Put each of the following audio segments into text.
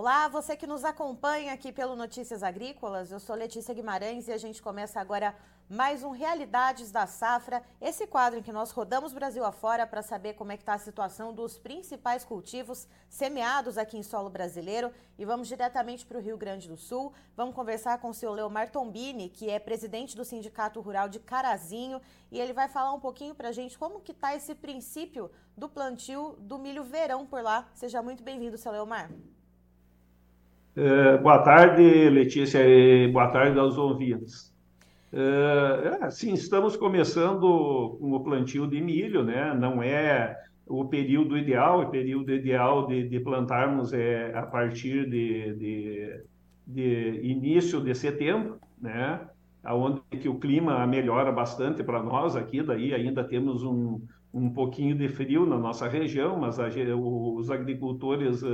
Olá, você que nos acompanha aqui pelo Notícias Agrícolas, eu sou Letícia Guimarães e a gente começa agora mais um Realidades da Safra, esse quadro em que nós rodamos Brasil afora para saber como é que está a situação dos principais cultivos semeados aqui em solo brasileiro e vamos diretamente para o Rio Grande do Sul, vamos conversar com o senhor Leomar Tombini, que é presidente do Sindicato Rural de Carazinho e ele vai falar um pouquinho para a gente como que está esse princípio do plantio do milho verão por lá. Seja muito bem-vindo, seu Leomar. É, boa tarde, Letícia, e boa tarde aos ouvintes. É, é, sim, estamos começando com o plantio de milho, né? Não é o período ideal, o período ideal de, de plantarmos é a partir de, de, de, início de setembro, né? Onde que o clima melhora bastante para nós aqui, daí ainda temos um, um pouquinho de frio na nossa região, mas a, os agricultores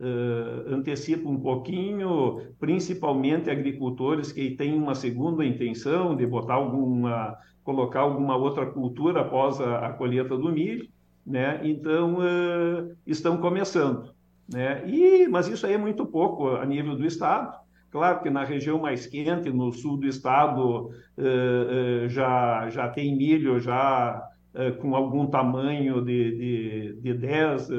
uh, antecipa um pouquinho, principalmente agricultores que têm uma segunda intenção de botar alguma, colocar alguma outra cultura após a, a colheita do milho, né? Então uh, estão começando, né? E mas isso aí é muito pouco a nível do estado. Claro que na região mais quente, no sul do estado, uh, já já tem milho já com algum tamanho de, de, de 10, eh,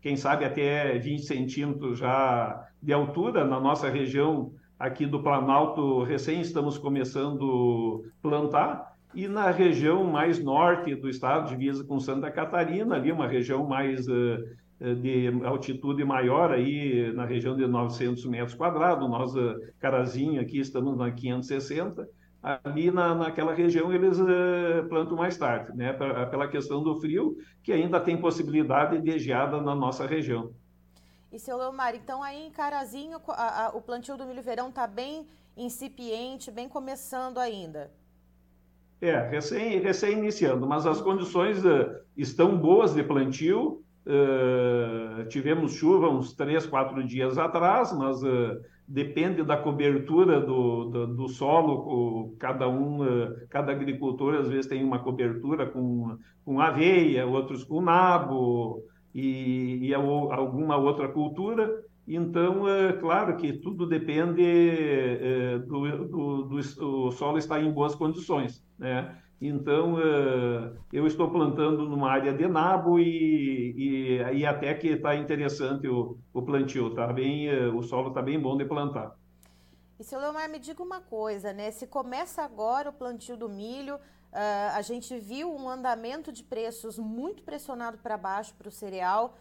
quem sabe até 20 centímetros já de altura. Na nossa região aqui do Planalto, recém estamos começando a plantar. E na região mais norte do estado, divisa com Santa Catarina, ali uma região mais eh, de altitude maior, aí na região de 900 metros quadrados, nós, Carazinho, aqui estamos na 560, ali na, naquela região eles uh, plantam mais tarde, né? Pra, pela questão do frio, que ainda tem possibilidade de geada na nossa região. E seu Leomar, então aí em Carazinho a, a, o plantio do milho verão está bem incipiente, bem começando ainda. É, recém, recém iniciando, mas as condições uh, estão boas de plantio. Uh, tivemos chuva uns três, quatro dias atrás, mas depende da cobertura do, do, do, solo, cada um, eh, cada agricultor às vezes tem uma cobertura com, com aveia, outros com nabo e, e alguma outra cultura. Então, é claro que tudo depende é, do, do, do, solo estar em boas condições, né? Então, uh, eu estou plantando numa área de nabo e, e, e até que está interessante o, o plantio, tá bem, uh, o solo está bem bom de plantar. E, seu Leomar, me diga uma coisa, né? Se começa agora o plantio do milho, uh, a gente viu um andamento de preços muito pressionado para baixo para o cereal.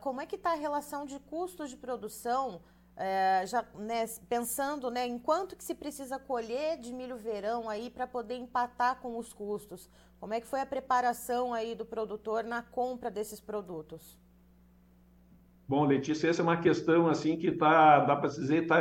como é que está a relação de custos de produção é, já né, pensando né, em quanto que se precisa colher de milho verão aí para poder empatar com os custos. Como é que foi a preparação aí do produtor na compra desses produtos? Bom, Letícia, essa é uma questão assim que tá, dá para dizer está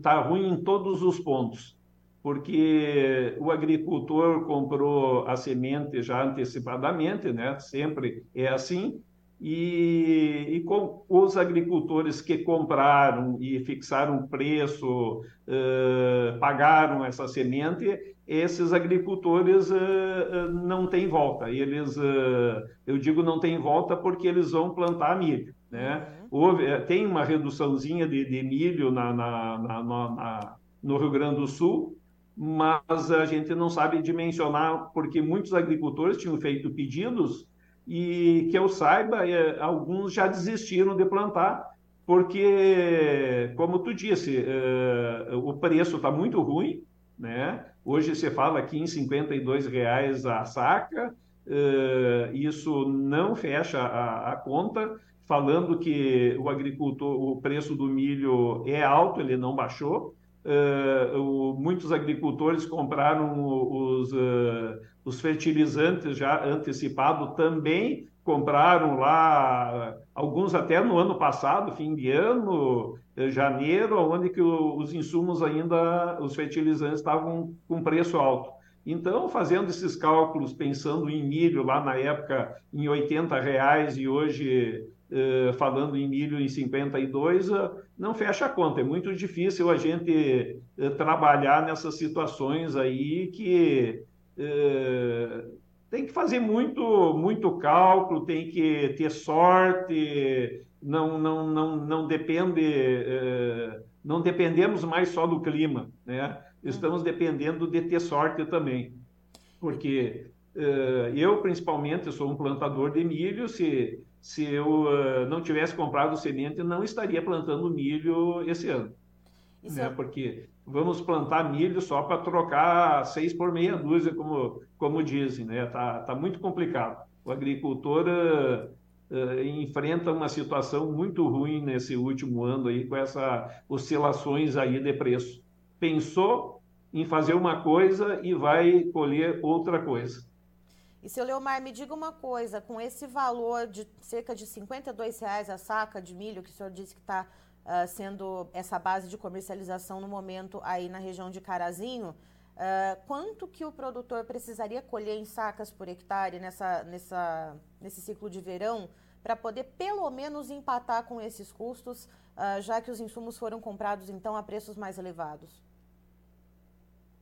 tá ruim em todos os pontos, porque o agricultor comprou a semente já antecipadamente, né? Sempre é assim, e, e, com os agricultores que compraram e fixaram preço, uh, pagaram essa semente, esses agricultores uh, não têm volta. Eles, eu digo não tem volta porque eles vão plantar milho. Né? Uhum. Houve, tem uma reduçãozinha de, de milho na, na, na, no Rio Grande do Sul, mas a gente não sabe dimensionar porque muitos agricultores tinham feito pedidos e que eu saiba, é, alguns já desistiram de plantar, porque, como tu disse, é, o preço está muito ruim, né? Hoje você fala aqui em 52 reais a saca, é, isso não fecha a, a conta, falando que o agricultor, o preço do milho é alto, ele não baixou, O, muitos agricultores compraram os, uh, os fertilizantes já antecipado também compraram lá alguns até no ano passado fim de ano eh, janeiro onde que os insumos ainda os fertilizantes estavam com preço alto. Então fazendo esses cálculos pensando em milho lá na época em 80 reais e hoje eh, falando em milho em 52, uh, eh, não fecha a conta. É muito difícil a gente uh, trabalhar nessas situações aí que tem que fazer muito, muito cálculo, tem que ter sorte, não, não, não, não depende, não dependemos mais só do clima, né? Estamos uhum. dependendo de ter sorte também, porque eu principalmente sou um plantador de milho, se se eu uh, não tivesse comprado semente, não estaria plantando milho esse ano. Né? É... Porque vamos plantar milho só para trocar seis por meia dúzia, como, como dizem. Né? Tá, tá muito complicado. O agricultor uh, uh, enfrenta uma situação muito ruim nesse último ano aí, com essas oscilações aí de preço. Pensou em fazer uma coisa e vai colher outra coisa. E seu Leomar, me diga uma coisa, com esse valor de cerca de 52 reais a saca de milho, que o senhor disse que está uh, ah, sendo essa base de comercialização no momento aí na região de Carazinho, uh, quanto que o produtor precisaria colher em sacas por hectare nessa, nessa, nesse ciclo de verão para poder pelo menos empatar com esses custos, uh, já que os insumos foram comprados então a preços mais elevados?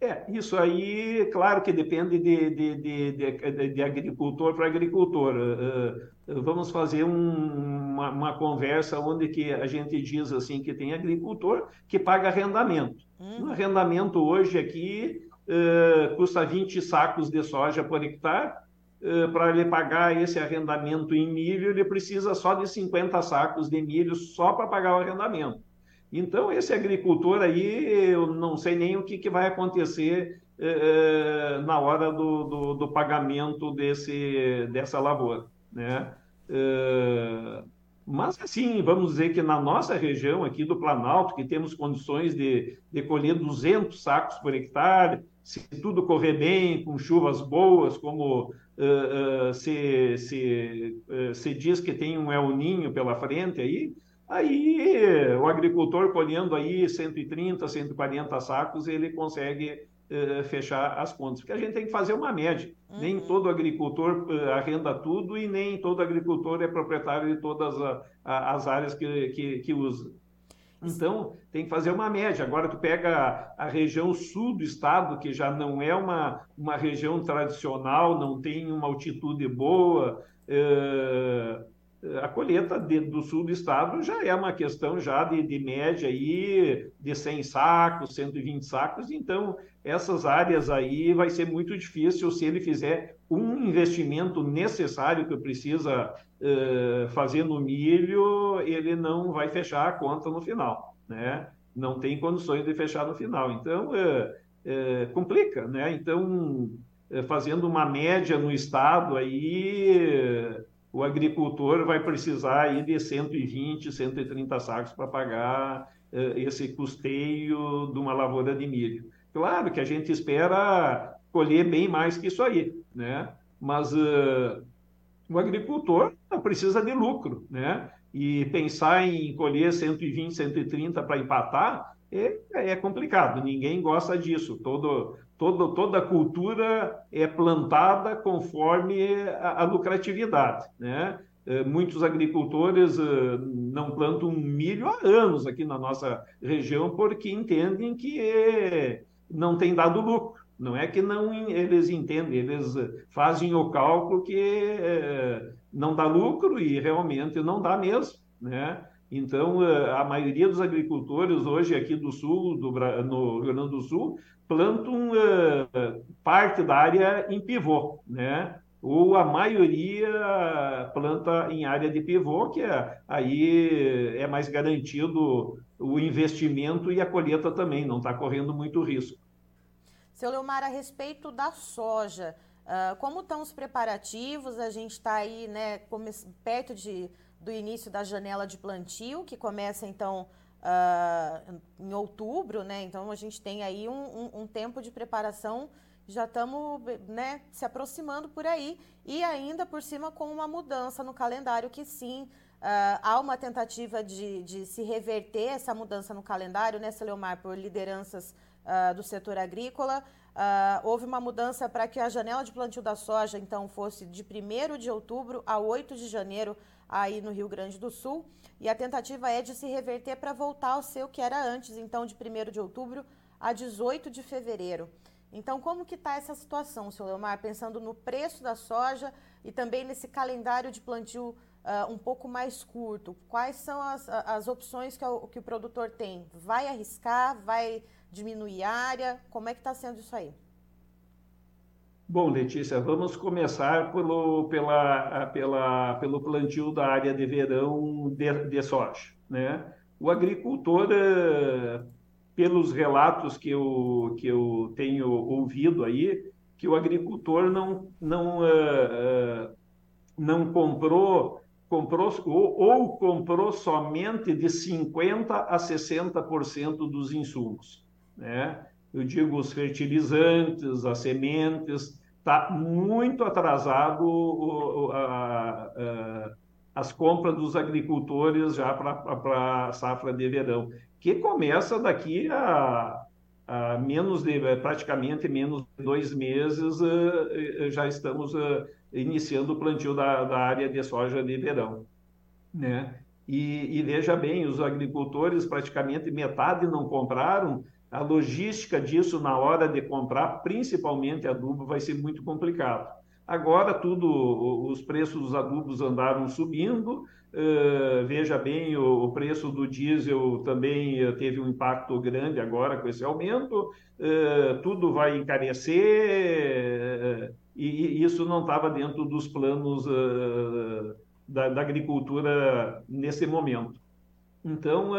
É, isso aí, claro que depende de, de, de, de, de agricultor para agricultor. Uh, vamos fazer um, uma, uma, conversa onde que a gente diz assim que tem agricultor que paga arrendamento. Hum. Um arrendamento hoje aqui uh, custa 20 sacos de soja por hectare. Uh, para ele pagar esse arrendamento em milho, ele precisa só de 50 sacos de milho só para pagar o arrendamento. Então, esse agricultor aí, eu não sei nem o que, que vai acontecer eh, na hora do, do, do, pagamento desse, dessa lavoura, né? Eh, mas, assim, vamos dizer que na nossa região aqui do Planalto, que temos condições de, de colher 200 sacos por hectare, se tudo correr bem, com chuvas boas, como uh, uh, se, se, se diz que tem um El Ninho pela frente aí, Aí o agricultor colhendo aí 130, 140 sacos, ele consegue uh, fechar as contas. Porque a gente tem que fazer uma média. Uhum. Nem todo agricultor uh, arrenda tudo e nem todo agricultor é proprietário de todas a, a, as áreas que, que, que usa. Então, tem que fazer uma média. Agora, tu pega a, região sul do estado, que já não é uma, uma região tradicional, não tem uma altitude boa, uh, a colheita de, do sul do estado já é uma questão já de, de, média aí de 100 sacos, 120 sacos, então essas áreas aí vai ser muito difícil se ele fizer um investimento necessário que precisa uh, fazer no milho, ele não vai fechar a conta no final, né? Não tem condições de fechar no final, então uh, uh, complica, né? Então fazendo uma média no estado aí o agricultor vai precisar aí de 120, 130 sacos para pagar uh, esse custeio de uma lavoura de milho. Claro que a gente espera colher bem mais que isso aí, né? Mas uh, o agricultor precisa de lucro, né? E pensar em colher 120, 130 para empatar é, é complicado. Ninguém gosta disso. Todo, todo, toda cultura é plantada conforme a, a lucratividade, né? É, muitos agricultores uh, não plantam milho há anos aqui na nossa região porque entendem que não tem dado lucro. Não é que não eles entendem, eles fazem o cálculo que é, não dá lucro e realmente não dá mesmo, né? Então, a maioria dos agricultores hoje aqui do sul, do, no Rio Grande do Sul, plantam uh, parte da área em pivô, né? Ou a maioria planta em área de pivô, que é, aí é mais garantido o investimento e a colheita também, não está correndo muito risco. Seu Leomar, a respeito da soja, uh, como estão os preparativos? A gente está aí né, perto de, do início da janela de plantio, que começa então uh, em outubro, né? Então a gente tem aí um, um, um tempo de preparação, já estamos né, se aproximando por aí e ainda por cima com uma mudança no calendário que sim. Uh, há uma tentativa de, de, se reverter essa mudança no calendário, né, Leomar, por lideranças uh, do setor agrícola. Uh, houve uma mudança para que a janela de plantio da soja, então, fosse de 1 de outubro a 8 de janeiro, aí no Rio Grande do Sul. E a tentativa é de se reverter para voltar ao seu que era antes, então, de 1 de outubro a 18 de fevereiro. Então, como que está essa situação, senhor Leomar, pensando no preço da soja e também nesse calendário de plantio uh, um pouco mais curto, quais são as, as opções que o, que o produtor tem? Vai arriscar? Vai diminuir área? Como é que está sendo isso aí? Bom, Letícia, vamos começar pelo, pela, pela, pelo plantio da área de verão de, de soja. Né? O agricultor, eh, pelos relatos que eu, que eu tenho ouvido aí, que o agricultor não, não, uh, não comprou, comprou ou, ou comprou somente de 50% a 60% dos insumos. Né? Eu digo os fertilizantes, as sementes, está muito atrasado a, a, as compras dos agricultores já para a safra de verão, que começa daqui a, a, menos de praticamente menos de dois meses eh, eh, já estamos eh, iniciando o plantio da, da área de soja de verão, né? E, e veja bem, os agricultores praticamente metade não compraram a logística disso na hora de comprar, principalmente adubo, vai ser muito complicado. Agora tudo, os preços dos adubos andaram subindo. Uh, veja bem, o, o, preço do diesel também uh, teve um impacto grande agora com esse aumento. Uh, tudo vai encarecer e, e, isso não estava dentro dos planos da, da, agricultura nesse momento. Então,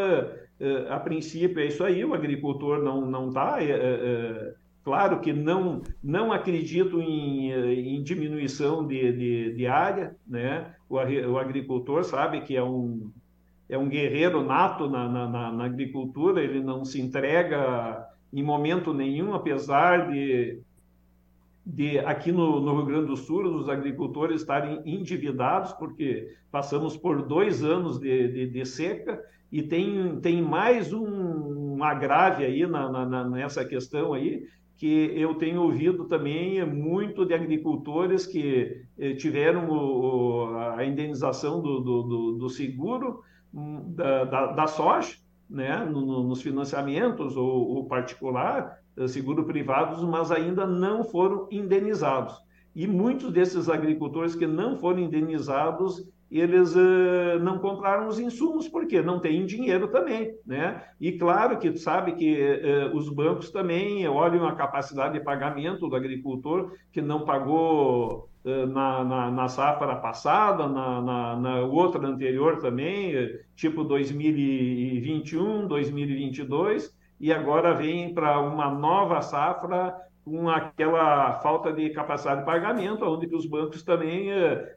a princípio é isso aí, o agricultor não não está. É, é, claro que não não acredito em, em diminuição de, de, de, área, né? O, o, agricultor sabe que é um é um guerreiro nato na, na, na agricultura, ele não se entrega em momento nenhum, apesar de de aqui no, no, Rio Grande do Sul os agricultores estarem endividados porque passamos por dois anos de, de, de seca e tem, tem mais um, um agrave aí na, na, nessa questão aí, que eu tenho ouvido também muito de agricultores que eh, tiveram o, a indenização do, do, do seguro hum, da, da, da, soja, né, no, nos financiamentos ou, ou particular, seguro privados, mas ainda não foram indenizados. E muitos desses agricultores que não foram indenizados, eles uh, não compraram os insumos, porque não tem dinheiro também, né? E claro que sabe que uh, os bancos também olham a capacidade de pagamento do agricultor que não pagou na, na, na, safra passada, na, na, na, outra anterior também, tipo 2021, 2022, e agora vem para uma nova safra com aquela falta de capacidade de pagamento, onde os bancos também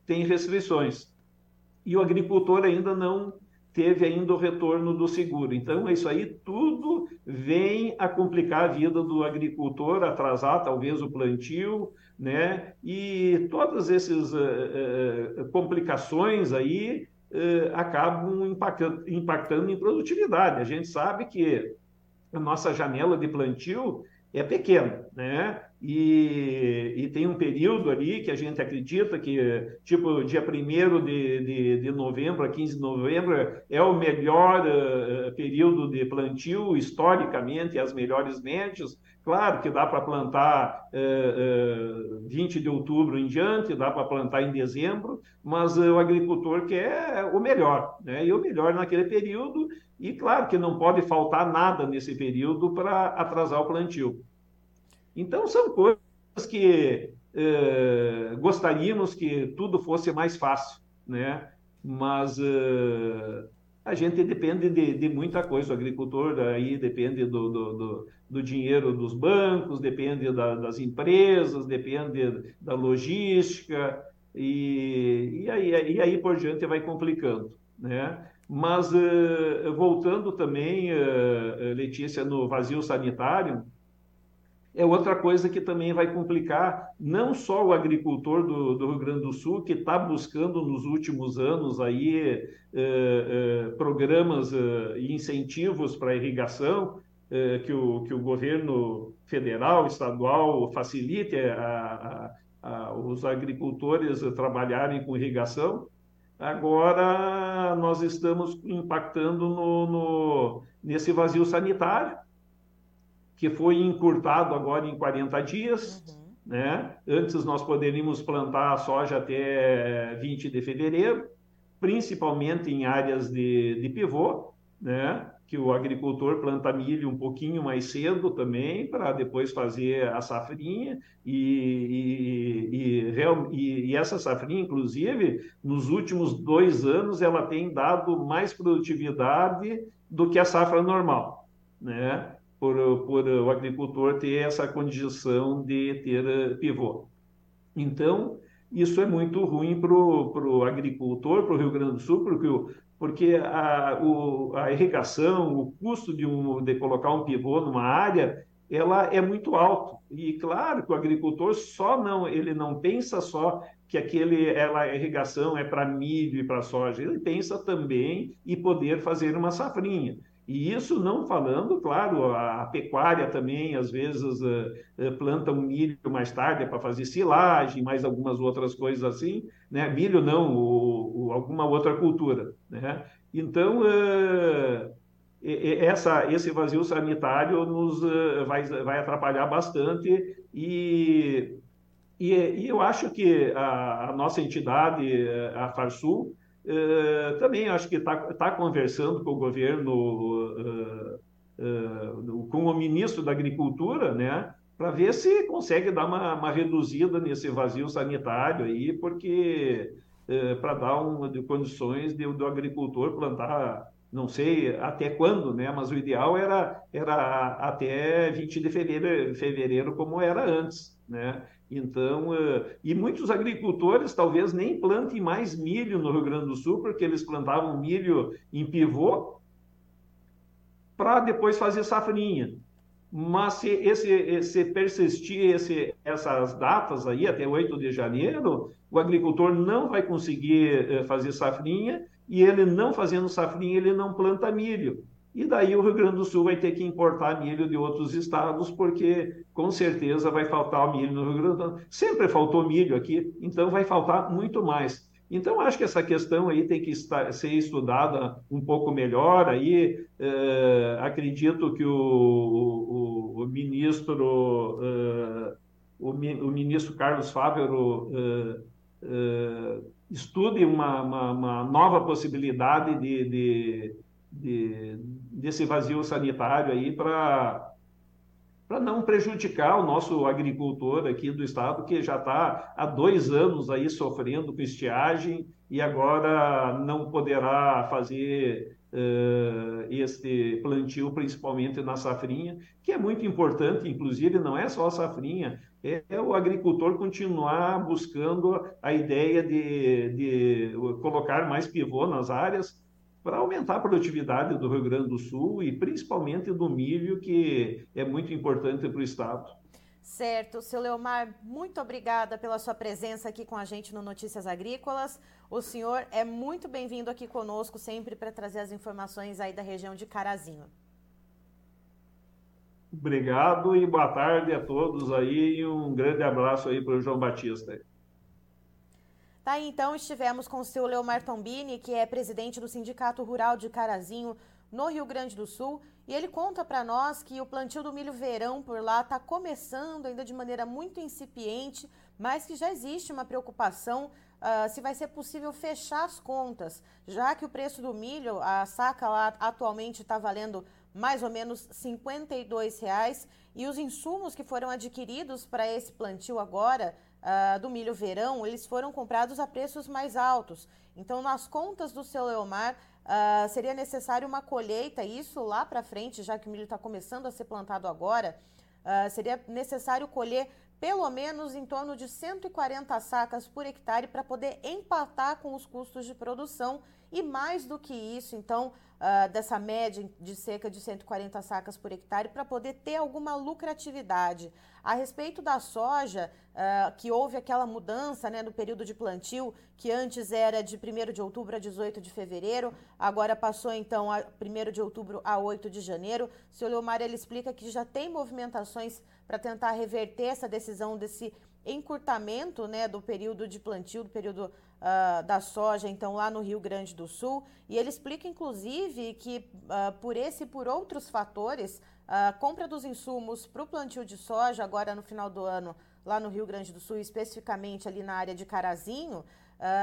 têm restrições e o agricultor ainda não teve ainda o retorno do seguro. Então, isso aí tudo vem a complicar a vida do agricultor, atrasar talvez o plantio, né? E todas essas uh, uh, complicações aí uh, acabam impactando, impactando em produtividade. A gente sabe que a nossa janela de plantio é pequena, né? E, e, tem um período ali que a gente acredita que, tipo, dia 1 de, de, de novembro a 15 de novembro é o melhor uh, período de plantio, historicamente, as melhores médias. Claro que dá para plantar uh, uh, 20 de outubro em diante, dá para plantar em dezembro, mas o agricultor quer o melhor, né? E o melhor naquele período, e claro que não pode faltar nada nesse período para atrasar o plantio. Então, são coisas que eh, gostaríamos que tudo fosse mais fácil, né? Mas eh, a gente depende de, de, muita coisa. O agricultor aí depende do, do, do, do dinheiro dos bancos, depende da, das empresas, depende da logística, e, e, aí, e aí por diante vai complicando, né? Mas eh, voltando também, Letícia, no vazio sanitário, é outra coisa que também vai complicar não só o agricultor do, do Rio Grande do Sul, que está buscando nos últimos anos aí eh, eh, programas eh, e incentivos para irrigação, eh, que, o, que o governo federal, estadual facilite a, a, a, os agricultores trabalharem com irrigação. Agora nós estamos impactando no, no nesse vazio sanitário, que foi encurtado agora em 40 dias. Uhum. Né? Antes nós poderíamos plantar a soja até 20 de fevereiro. principalmente em áreas de, de pivô, né? que o agricultor planta milho um pouquinho mais cedo também, para depois fazer a safrinha, e, e, e, e, essa safrinha, inclusive, nos últimos dois anos, ela tem dado mais produtividade do que a safra normal, né? Por, por o agricultor ter essa condição de ter pivô. Então, isso é muito ruim para o agricultor, para o Rio Grande do Sul, porque porque a, o, a irrigação, o custo de, um, de colocar um pivô numa área, ela é muito alto. E claro que o agricultor só não, ele não pensa só que aquele, ela, irrigação é para milho e para soja, ele pensa também em poder fazer uma safrinha. E isso não falando, claro, a, pecuária também, às vezes, uh, uh, planta um milho mais tarde para fazer silagem, mais algumas outras coisas assim, né? Milho não, o, o, alguma outra cultura, né? Então, uh, essa, esse vazio sanitário nos vai, vai atrapalhar bastante e, e, e eu acho que a, a nossa entidade, a Farsul, Uh, também acho que está tá conversando com o governo, uh, uh, com o ministro da Agricultura, né, para ver se consegue dar uma, uma, reduzida nesse vazio sanitário aí, porque para dar um, de condições de, do agricultor plantar, não sei até quando, né, mas o ideal era, era até 20 de fevereiro, fevereiro como era antes, né? Então, uh, e muitos agricultores talvez nem plantem mais milho no Rio Grande do Sul, porque eles plantavam milho em pivô para depois fazer safrinha. Mas se esse, se persistir esse, essas datas aí, até 8 de janeiro, o agricultor não vai conseguir uh, fazer safrinha, e ele não fazendo safrinha, ele não planta milho. E daí o Rio Grande do Sul vai ter que importar milho de outros estados, porque com certeza vai faltar milho no Rio Grande do Sul. Sempre faltou milho aqui, então vai faltar muito mais. Então, acho que essa questão aí tem que estar, ser estudada um pouco melhor. Aí, eh, acredito que o, o, o ministro, eh, o, o, ministro Carlos Fávero eh, estude uma, uma, uma, nova possibilidade de, de, de desse vazio sanitário aí para para não prejudicar o nosso agricultor aqui do estado que já está há dois anos aí sofrendo com estiagem e agora não poderá fazer uh, este plantio principalmente na safrinha, que é muito importante, inclusive não é só a safrinha, é, o agricultor continuar buscando a ideia de, de colocar mais pivô nas áreas para aumentar a produtividade do Rio Grande do Sul e principalmente do milho, que é muito importante para o Estado. Certo, seu Leomar, muito obrigada pela sua presença aqui com a gente no Notícias Agrícolas. O senhor é muito bem-vindo aqui conosco sempre para trazer as informações aí da região de Carazinho. Obrigado e boa tarde a todos aí e um grande abraço aí para o João Batista. Tá então, estivemos com o seu Leomar Tombini, que é presidente do Sindicato Rural de Carazinho, no Rio Grande do Sul, e ele conta para nós que o plantio do milho verão por lá está começando ainda de maneira muito incipiente, mas que já existe uma preocupação uh, se vai ser possível fechar as contas, já que o preço do milho, a saca lá atualmente está valendo mais ou menos 52 reais, e os insumos que foram adquiridos para esse plantio agora uh, do milho verão, eles foram comprados a preços mais altos. Então, nas contas do seu Leomar, uh, seria necessário uma colheita, isso lá para frente, já que o milho está começando a ser plantado agora, uh, seria necessário colher pelo menos em torno de 140 sacas por hectare para poder empatar com os custos de produção e mais do que isso, então, uh, dessa média de cerca de 140 sacas por hectare para poder ter alguma lucratividade. A respeito da soja, uh, que houve aquela mudança né, no período de plantio, que antes era de 1 de outubro a 18 de fevereiro, agora passou então a 1 de outubro a 8 de janeiro. O senhor Leomar ele explica que já tem movimentações para tentar reverter essa decisão desse encurtamento né, do período de plantio, do período uh, da soja, então, lá no Rio Grande do Sul. E ele explica, inclusive, que uh, por esse e por outros fatores, a compra dos insumos para o plantio de soja, agora no final do ano, lá no Rio Grande do Sul, especificamente ali na área de Carazinho,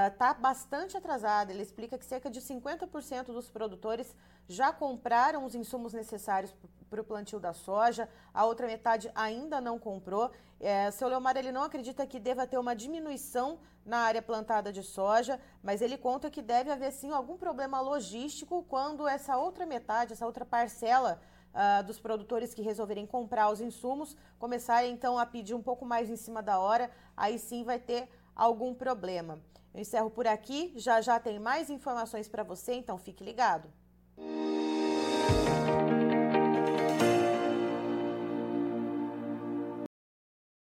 está uh, bastante atrasada. Ele explica que cerca de 50% dos produtores já compraram os insumos necessários para o plantio da soja, a outra metade ainda não comprou. É, seu Leomar ele não acredita que deva ter uma diminuição na área plantada de soja, mas ele conta que deve haver sim algum problema logístico quando essa outra metade, essa outra parcela uh, dos produtores que resolverem comprar os insumos começarem então a pedir um pouco mais em cima da hora, aí sim vai ter algum problema. Eu encerro por aqui, já já tem mais informações para você, então fique ligado.